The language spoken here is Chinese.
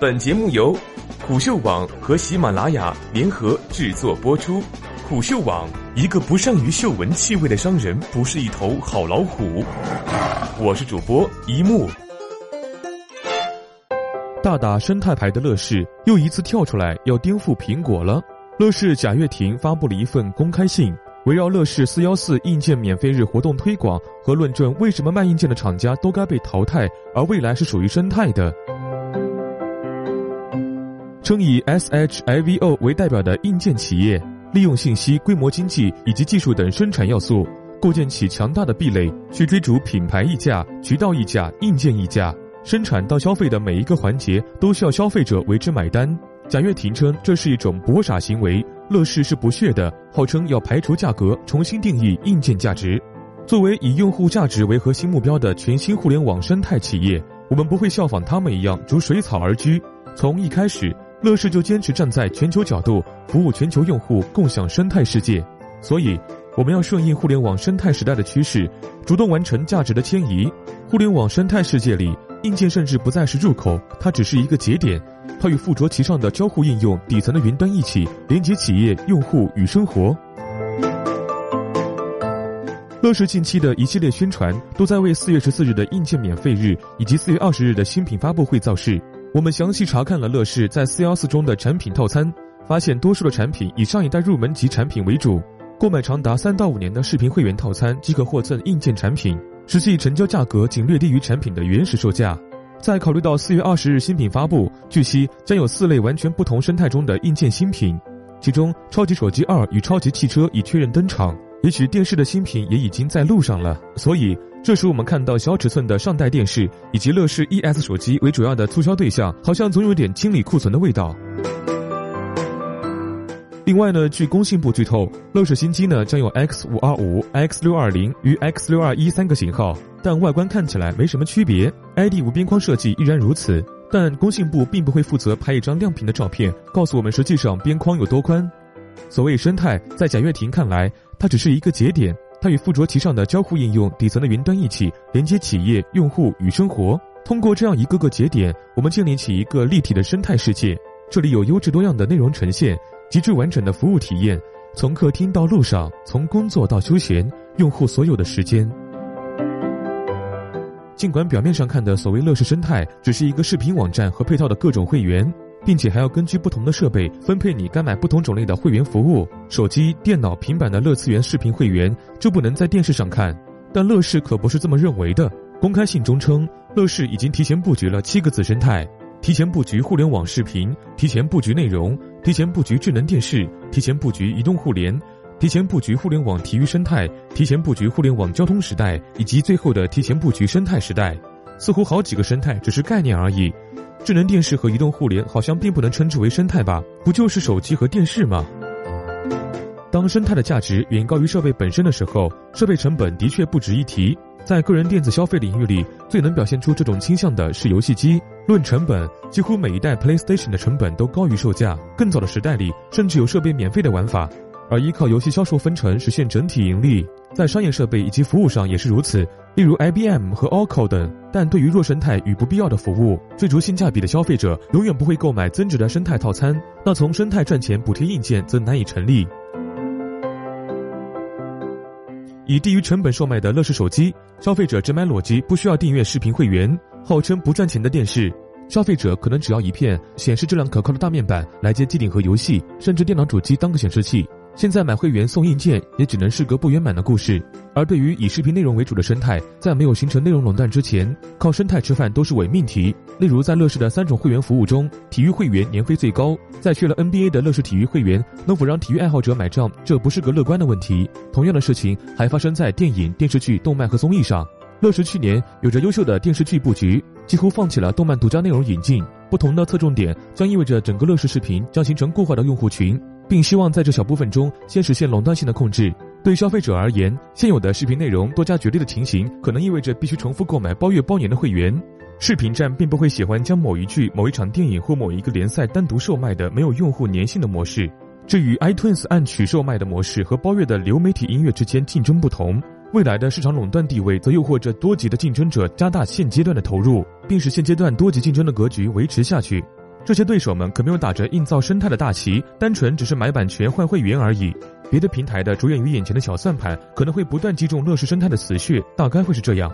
本节目由虎嗅网和喜马拉雅联合制作播出。虎嗅网：一个不善于嗅闻气味的商人，不是一头好老虎。我是主播一木。大打生态牌的乐视又一次跳出来要颠覆苹果了。乐视贾跃亭发布了一份公开信，围绕乐视四幺四硬件免费日活动推广和论证为什么卖硬件的厂家都该被淘汰，而未来是属于生态的。称以 SHIVO 为代表的硬件企业，利用信息、规模经济以及技术等生产要素，构建起强大的壁垒，去追逐品牌溢价、渠道溢价、硬件溢价。生产到消费的每一个环节都需要消费者为之买单。贾跃亭称这是一种博傻行为，乐视是不屑的，号称要排除价格，重新定义硬件价值。作为以用户价值为核心目标的全新互联网生态企业，我们不会效仿他们一样逐水草而居。从一开始。乐视就坚持站在全球角度，服务全球用户，共享生态世界。所以，我们要顺应互联网生态时代的趋势，主动完成价值的迁移。互联网生态世界里，硬件甚至不再是入口，它只是一个节点，它与附着其上的交互应用、底层的云端一起连接企业、用户与生活。乐视近期的一系列宣传，都在为四月十四日的硬件免费日以及四月二十日的新品发布会造势。我们详细查看了乐视在四幺四中的产品套餐，发现多数的产品以上一代入门级产品为主，购买长达三到五年的视频会员套餐即可获赠硬件产品，实际成交价格仅略低于产品的原始售价。再考虑到四月二十日新品发布，据悉将有四类完全不同生态中的硬件新品，其中超级手机二与超级汽车已确认登场，也许电视的新品也已经在路上了，所以。这时我们看到小尺寸的上代电视以及乐视 ES 手机为主要的促销对象，好像总有点清理库存的味道。另外呢，据工信部剧透，乐视新机呢将有 X 五二五、X 六二零与 X 六二一三个型号，但外观看起来没什么区别，ID 无边框设计依然如此。但工信部并不会负责拍一张亮屏的照片，告诉我们实际上边框有多宽。所谓生态，在贾跃亭看来，它只是一个节点。它与附着其上的交互应用、底层的云端一起连接企业、用户与生活。通过这样一个个节点，我们建立起一个立体的生态世界。这里有优质多样的内容呈现，极致完整的服务体验，从客厅到路上，从工作到休闲，用户所有的时间。尽管表面上看的所谓乐视生态，只是一个视频网站和配套的各种会员。并且还要根据不同的设备分配你该买不同种类的会员服务。手机、电脑、平板的乐次元视频会员就不能在电视上看，但乐视可不是这么认为的。公开信中称，乐视已经提前布局了七个子生态：提前布局互联网视频，提前布局内容，提前布局智能电视，提前布局移动互联，提前布局互联网体育生态，提前布局互联网交通时代，以及最后的提前布局生态时代。似乎好几个生态只是概念而已。智能电视和移动互联好像并不能称之为生态吧？不就是手机和电视吗？当生态的价值远高于设备本身的时候，设备成本的确不值一提。在个人电子消费领域里，最能表现出这种倾向的是游戏机。论成本，几乎每一代 PlayStation 的成本都高于售价。更早的时代里，甚至有设备免费的玩法。而依靠游戏销售分成实现整体盈利，在商业设备以及服务上也是如此。例如 IBM 和 Oracle 等。但对于弱生态与不必要的服务，追逐性价比的消费者永远不会购买增值的生态套餐。那从生态赚钱补贴硬件则难以成立。以低于成本售卖的乐视手机，消费者只买裸机，不需要订阅视频会员。号称不赚钱的电视，消费者可能只要一片显示质量可靠的大面板来接机顶盒游戏，甚至电脑主机当个显示器。现在买会员送硬件也只能是个不圆满的故事，而对于以视频内容为主的生态，在没有形成内容垄断之前，靠生态吃饭都是伪命题。例如在乐视的三种会员服务中，体育会员年费最高，在去了 NBA 的乐视体育会员能否让体育爱好者买账，这不是个乐观的问题。同样的事情还发生在电影、电视剧、动漫和综艺上。乐视去年有着优秀的电视剧布局，几乎放弃了动漫独家内容引进，不同的侧重点将意味着整个乐视视频将形成固化的用户群。并希望在这小部分中先实现垄断性的控制。对消费者而言，现有的视频内容多加绝对的情形，可能意味着必须重复购买包月包年的会员。视频站并不会喜欢将某一剧、某一场电影或某一个联赛单独售卖的没有用户粘性的模式。这与 iTunes 按曲售卖的模式和包月的流媒体音乐之间竞争不同。未来的市场垄断地位则诱惑着多级的竞争者加大现阶段的投入，并使现阶段多级竞争的格局维持下去。这些对手们可没有打着硬造生态的大旗，单纯只是买版权换会员而已。别的平台的着眼于眼前的小算盘，可能会不断击中乐视生态的死穴，大概会是这样。